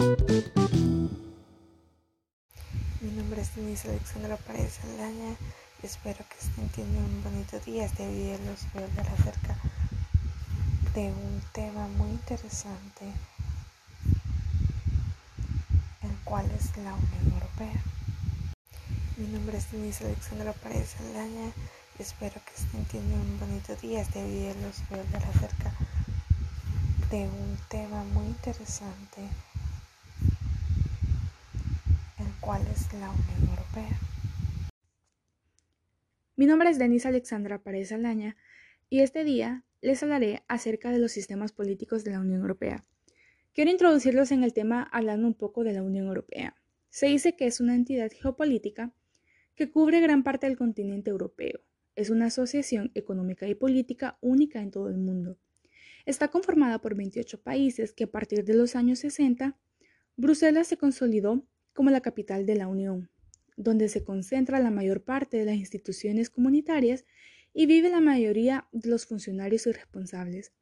Mi nombre es Denise Alexandra Paredes Aldaña espero que estén teniendo un bonito día. Este video los voy a hablar acerca de un tema muy interesante, el cual es la Unión Europea. Mi nombre es Denise Alexandra Paredes Aldaña espero que estén teniendo un bonito día. Este video los voy a hablar acerca de un tema muy interesante cuál es la Unión Europea. Mi nombre es Denise Alexandra Paredes Alaña y este día les hablaré acerca de los sistemas políticos de la Unión Europea. Quiero introducirlos en el tema hablando un poco de la Unión Europea. Se dice que es una entidad geopolítica que cubre gran parte del continente europeo. Es una asociación económica y política única en todo el mundo. Está conformada por 28 países que a partir de los años 60, Bruselas se consolidó como la capital de la Unión, donde se concentra la mayor parte de las instituciones comunitarias y vive la mayoría de los funcionarios y responsables.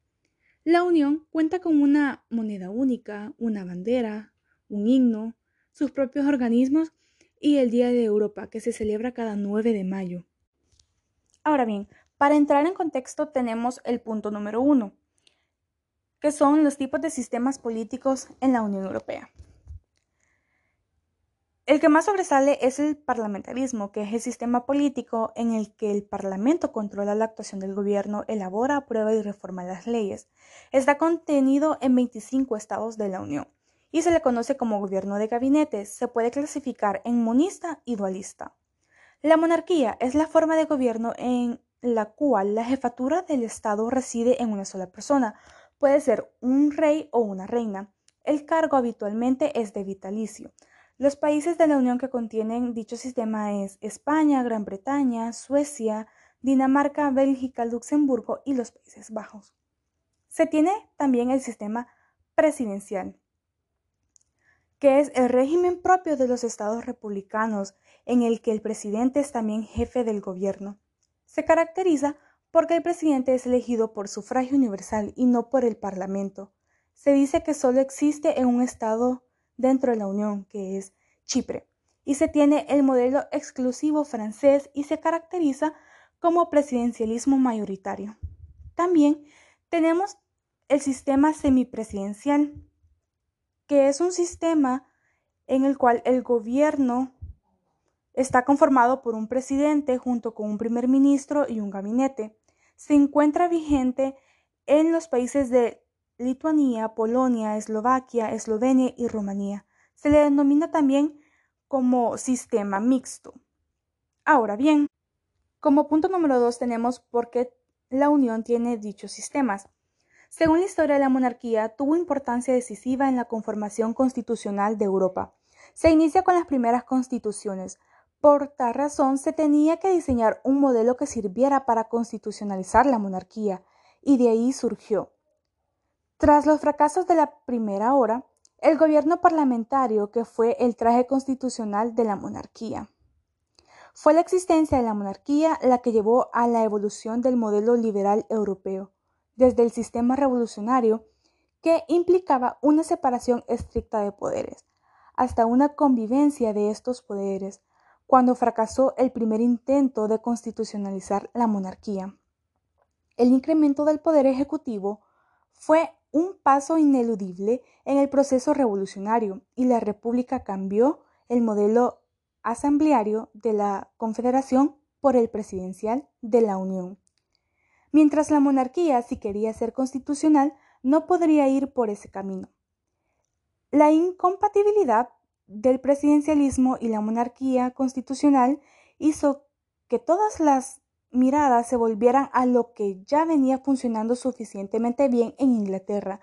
La Unión cuenta con una moneda única, una bandera, un himno, sus propios organismos y el Día de Europa, que se celebra cada 9 de mayo. Ahora bien, para entrar en contexto tenemos el punto número uno, que son los tipos de sistemas políticos en la Unión Europea. El que más sobresale es el parlamentarismo, que es el sistema político en el que el Parlamento controla la actuación del gobierno, elabora, aprueba y reforma las leyes. Está contenido en 25 estados de la Unión y se le conoce como gobierno de gabinete. Se puede clasificar en monista y dualista. La monarquía es la forma de gobierno en la cual la jefatura del Estado reside en una sola persona. Puede ser un rey o una reina. El cargo habitualmente es de vitalicio. Los países de la Unión que contienen dicho sistema es España, Gran Bretaña, Suecia, Dinamarca, Bélgica, Luxemburgo y los Países Bajos. Se tiene también el sistema presidencial, que es el régimen propio de los estados republicanos, en el que el presidente es también jefe del gobierno. Se caracteriza porque el presidente es elegido por sufragio universal y no por el Parlamento. Se dice que solo existe en un estado dentro de la Unión, que es Chipre, y se tiene el modelo exclusivo francés y se caracteriza como presidencialismo mayoritario. También tenemos el sistema semipresidencial, que es un sistema en el cual el gobierno está conformado por un presidente junto con un primer ministro y un gabinete. Se encuentra vigente en los países de Lituania, Polonia, Eslovaquia, Eslovenia y Rumanía. Se le denomina también como sistema mixto. Ahora bien, como punto número dos tenemos por qué la Unión tiene dichos sistemas. Según la historia de la monarquía, tuvo importancia decisiva en la conformación constitucional de Europa. Se inicia con las primeras constituciones. Por tal razón, se tenía que diseñar un modelo que sirviera para constitucionalizar la monarquía, y de ahí surgió tras los fracasos de la primera hora, el gobierno parlamentario, que fue el traje constitucional de la monarquía. Fue la existencia de la monarquía la que llevó a la evolución del modelo liberal europeo, desde el sistema revolucionario, que implicaba una separación estricta de poderes, hasta una convivencia de estos poderes, cuando fracasó el primer intento de constitucionalizar la monarquía. El incremento del poder ejecutivo fue un paso ineludible en el proceso revolucionario y la República cambió el modelo asambleario de la Confederación por el presidencial de la Unión. Mientras la monarquía, si quería ser constitucional, no podría ir por ese camino. La incompatibilidad del presidencialismo y la monarquía constitucional hizo que todas las miradas se volvieran a lo que ya venía funcionando suficientemente bien en Inglaterra,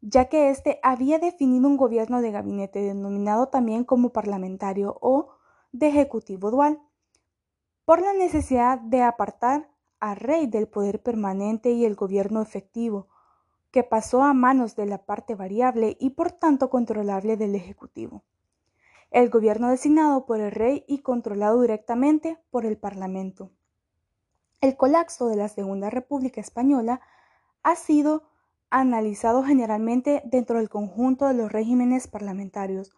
ya que éste había definido un gobierno de gabinete denominado también como parlamentario o de ejecutivo dual, por la necesidad de apartar al rey del poder permanente y el gobierno efectivo, que pasó a manos de la parte variable y por tanto controlable del Ejecutivo. El gobierno designado por el rey y controlado directamente por el Parlamento. El colapso de la Segunda República Española ha sido analizado generalmente dentro del conjunto de los regímenes parlamentarios,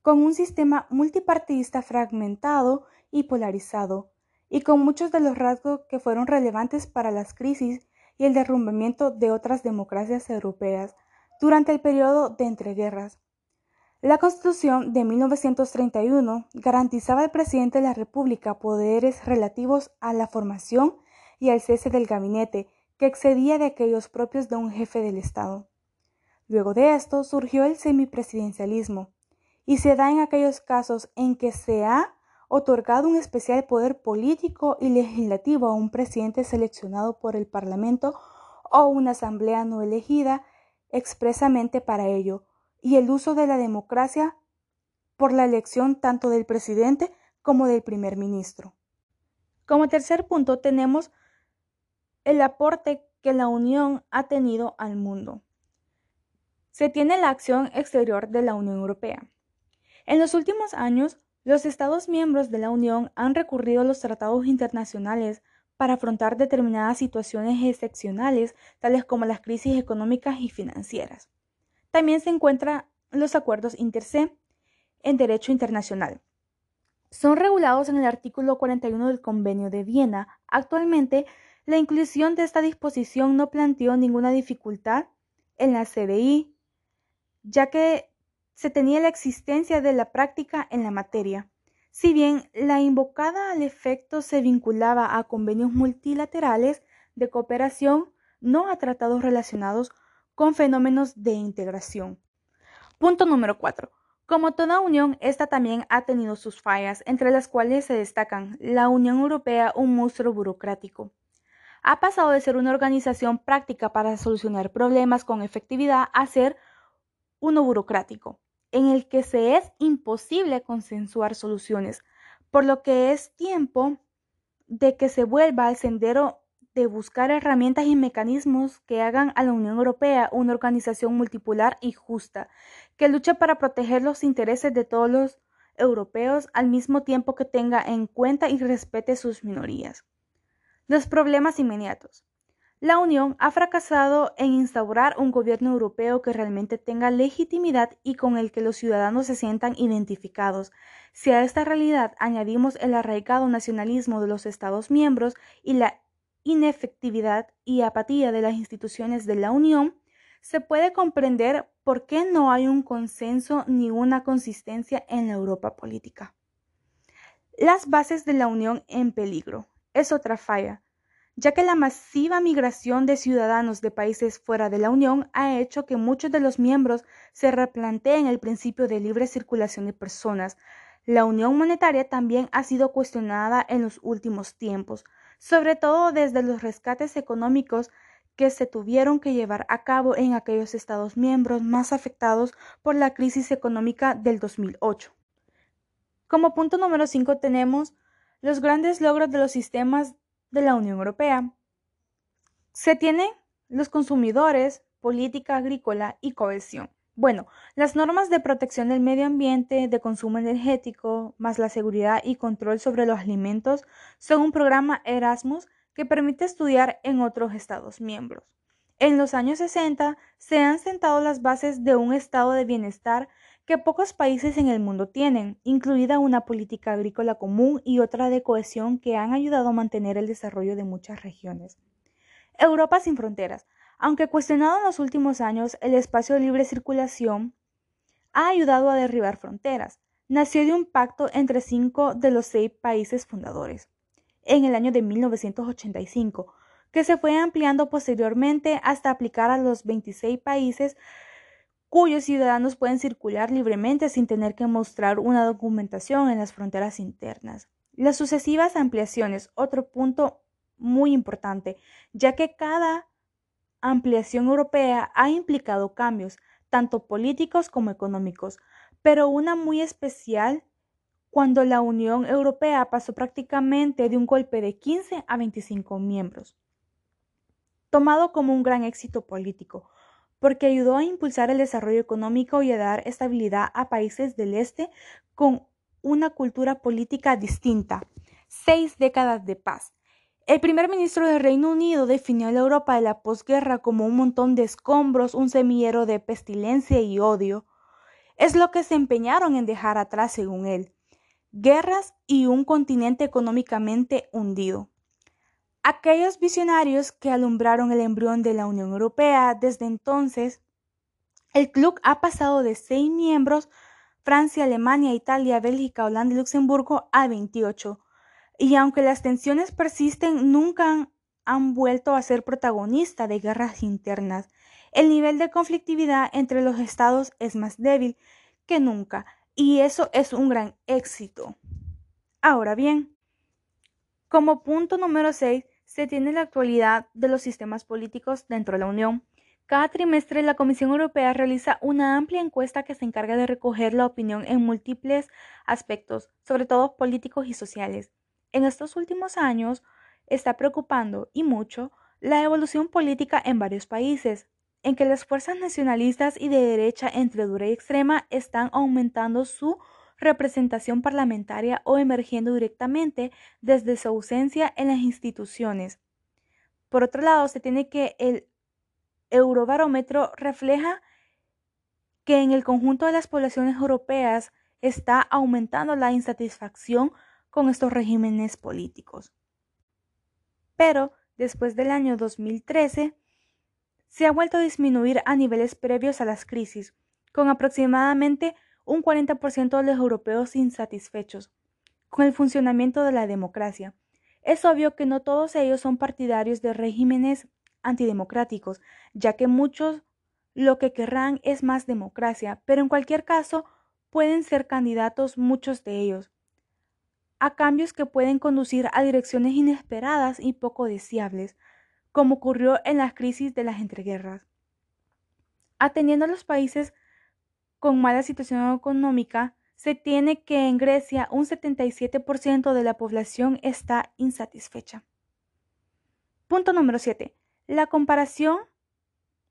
con un sistema multipartidista fragmentado y polarizado, y con muchos de los rasgos que fueron relevantes para las crisis y el derrumbamiento de otras democracias europeas durante el periodo de entreguerras. La Constitución de 1931 garantizaba al presidente de la República poderes relativos a la formación y al cese del gabinete, que excedía de aquellos propios de un jefe del Estado. Luego de esto surgió el semipresidencialismo, y se da en aquellos casos en que se ha otorgado un especial poder político y legislativo a un presidente seleccionado por el Parlamento o una asamblea no elegida expresamente para ello, y el uso de la democracia por la elección tanto del presidente como del primer ministro. Como tercer punto tenemos el aporte que la Unión ha tenido al mundo. Se tiene la acción exterior de la Unión Europea. En los últimos años, los Estados miembros de la Unión han recurrido a los tratados internacionales para afrontar determinadas situaciones excepcionales, tales como las crisis económicas y financieras. También se encuentran los acuerdos inter en derecho internacional. Son regulados en el artículo 41 del Convenio de Viena. Actualmente, la inclusión de esta disposición no planteó ninguna dificultad en la CDI, ya que se tenía la existencia de la práctica en la materia. Si bien la invocada al efecto se vinculaba a convenios multilaterales de cooperación, no a tratados relacionados con fenómenos de integración. Punto número 4. Como toda unión, esta también ha tenido sus fallas, entre las cuales se destacan la Unión Europea, un monstruo burocrático. Ha pasado de ser una organización práctica para solucionar problemas con efectividad a ser uno burocrático, en el que se es imposible consensuar soluciones, por lo que es tiempo de que se vuelva al sendero de buscar herramientas y mecanismos que hagan a la Unión Europea una organización multipolar y justa, que luche para proteger los intereses de todos los europeos al mismo tiempo que tenga en cuenta y respete sus minorías. Los problemas inmediatos. La Unión ha fracasado en instaurar un gobierno europeo que realmente tenga legitimidad y con el que los ciudadanos se sientan identificados. Si a esta realidad añadimos el arraigado nacionalismo de los Estados miembros y la inefectividad y apatía de las instituciones de la Unión, se puede comprender por qué no hay un consenso ni una consistencia en la Europa política. Las bases de la Unión en peligro es otra falla, ya que la masiva migración de ciudadanos de países fuera de la Unión ha hecho que muchos de los miembros se replanteen el principio de libre circulación de personas. La Unión Monetaria también ha sido cuestionada en los últimos tiempos, sobre todo desde los rescates económicos que se tuvieron que llevar a cabo en aquellos Estados miembros más afectados por la crisis económica del 2008. Como punto número 5 tenemos los grandes logros de los sistemas de la Unión Europea. Se tienen los consumidores, política agrícola y cohesión. Bueno, las normas de protección del medio ambiente, de consumo energético, más la seguridad y control sobre los alimentos son un programa Erasmus que permite estudiar en otros Estados miembros. En los años 60 se han sentado las bases de un estado de bienestar que pocos países en el mundo tienen, incluida una política agrícola común y otra de cohesión que han ayudado a mantener el desarrollo de muchas regiones. Europa sin fronteras aunque cuestionado en los últimos años, el espacio de libre circulación ha ayudado a derribar fronteras. Nació de un pacto entre cinco de los seis países fundadores en el año de 1985, que se fue ampliando posteriormente hasta aplicar a los 26 países cuyos ciudadanos pueden circular libremente sin tener que mostrar una documentación en las fronteras internas. Las sucesivas ampliaciones, otro punto muy importante, ya que cada ampliación europea ha implicado cambios, tanto políticos como económicos, pero una muy especial cuando la Unión Europea pasó prácticamente de un golpe de 15 a 25 miembros, tomado como un gran éxito político, porque ayudó a impulsar el desarrollo económico y a dar estabilidad a países del este con una cultura política distinta. Seis décadas de paz. El primer ministro del Reino Unido definió la Europa de la posguerra como un montón de escombros, un semillero de pestilencia y odio. Es lo que se empeñaron en dejar atrás, según él. Guerras y un continente económicamente hundido. Aquellos visionarios que alumbraron el embrión de la Unión Europea desde entonces, el club ha pasado de seis miembros, Francia, Alemania, Italia, Bélgica, Holanda y Luxemburgo, a 28 y aunque las tensiones persisten, nunca han, vuelto a ser protagonista de guerras internas. El nivel de conflictividad entre los estados es más débil que nunca, y eso es un gran éxito. Ahora bien, como punto número 6, se tiene la actualidad de los sistemas políticos dentro de la Unión. Cada trimestre la Comisión Europea realiza una amplia encuesta que se encarga de recoger la opinión en múltiples aspectos, sobre todo políticos y sociales. En estos últimos años está preocupando y mucho la evolución política en varios países, en que las fuerzas nacionalistas y de derecha entre dura y extrema están aumentando su representación parlamentaria o emergiendo directamente desde su ausencia en las instituciones. Por otro lado, se tiene que el Eurobarómetro refleja que en el conjunto de las poblaciones europeas está aumentando la insatisfacción con estos regímenes políticos. Pero después del año 2013, se ha vuelto a disminuir a niveles previos a las crisis, con aproximadamente un 40% de los europeos insatisfechos con el funcionamiento de la democracia. Es obvio que no todos ellos son partidarios de regímenes antidemocráticos, ya que muchos lo que querrán es más democracia, pero en cualquier caso pueden ser candidatos muchos de ellos a cambios que pueden conducir a direcciones inesperadas y poco deseables, como ocurrió en las crisis de las entreguerras. Atendiendo a los países con mala situación económica, se tiene que en Grecia un 77% de la población está insatisfecha. Punto número 7. La comparación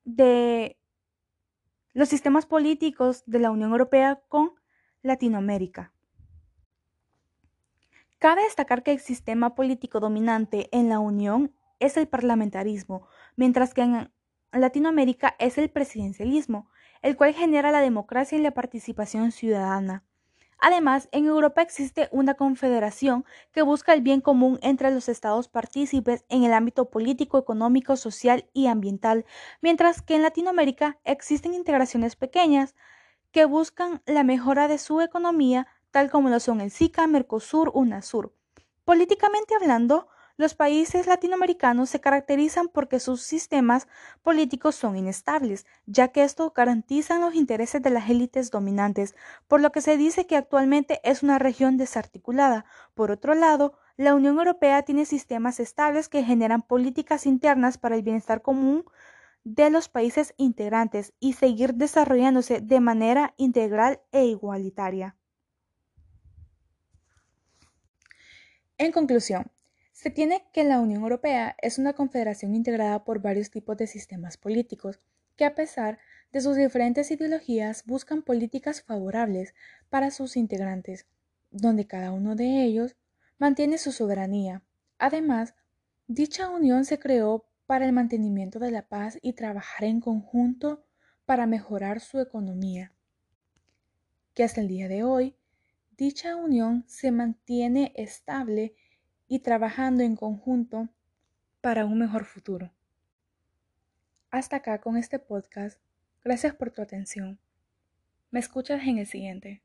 de los sistemas políticos de la Unión Europea con Latinoamérica. Cabe destacar que el sistema político dominante en la Unión es el parlamentarismo, mientras que en Latinoamérica es el presidencialismo, el cual genera la democracia y la participación ciudadana. Además, en Europa existe una confederación que busca el bien común entre los estados partícipes en el ámbito político, económico, social y ambiental, mientras que en Latinoamérica existen integraciones pequeñas que buscan la mejora de su economía, tal como lo son el SICA, Mercosur, UNASUR. Políticamente hablando, los países latinoamericanos se caracterizan porque sus sistemas políticos son inestables, ya que esto garantiza los intereses de las élites dominantes, por lo que se dice que actualmente es una región desarticulada. Por otro lado, la Unión Europea tiene sistemas estables que generan políticas internas para el bienestar común de los países integrantes y seguir desarrollándose de manera integral e igualitaria. En conclusión, se tiene que la Unión Europea es una confederación integrada por varios tipos de sistemas políticos que a pesar de sus diferentes ideologías buscan políticas favorables para sus integrantes, donde cada uno de ellos mantiene su soberanía. Además, dicha unión se creó para el mantenimiento de la paz y trabajar en conjunto para mejorar su economía, que hasta el día de hoy dicha unión se mantiene estable y trabajando en conjunto para un mejor futuro. Hasta acá con este podcast. Gracias por tu atención. Me escuchas en el siguiente.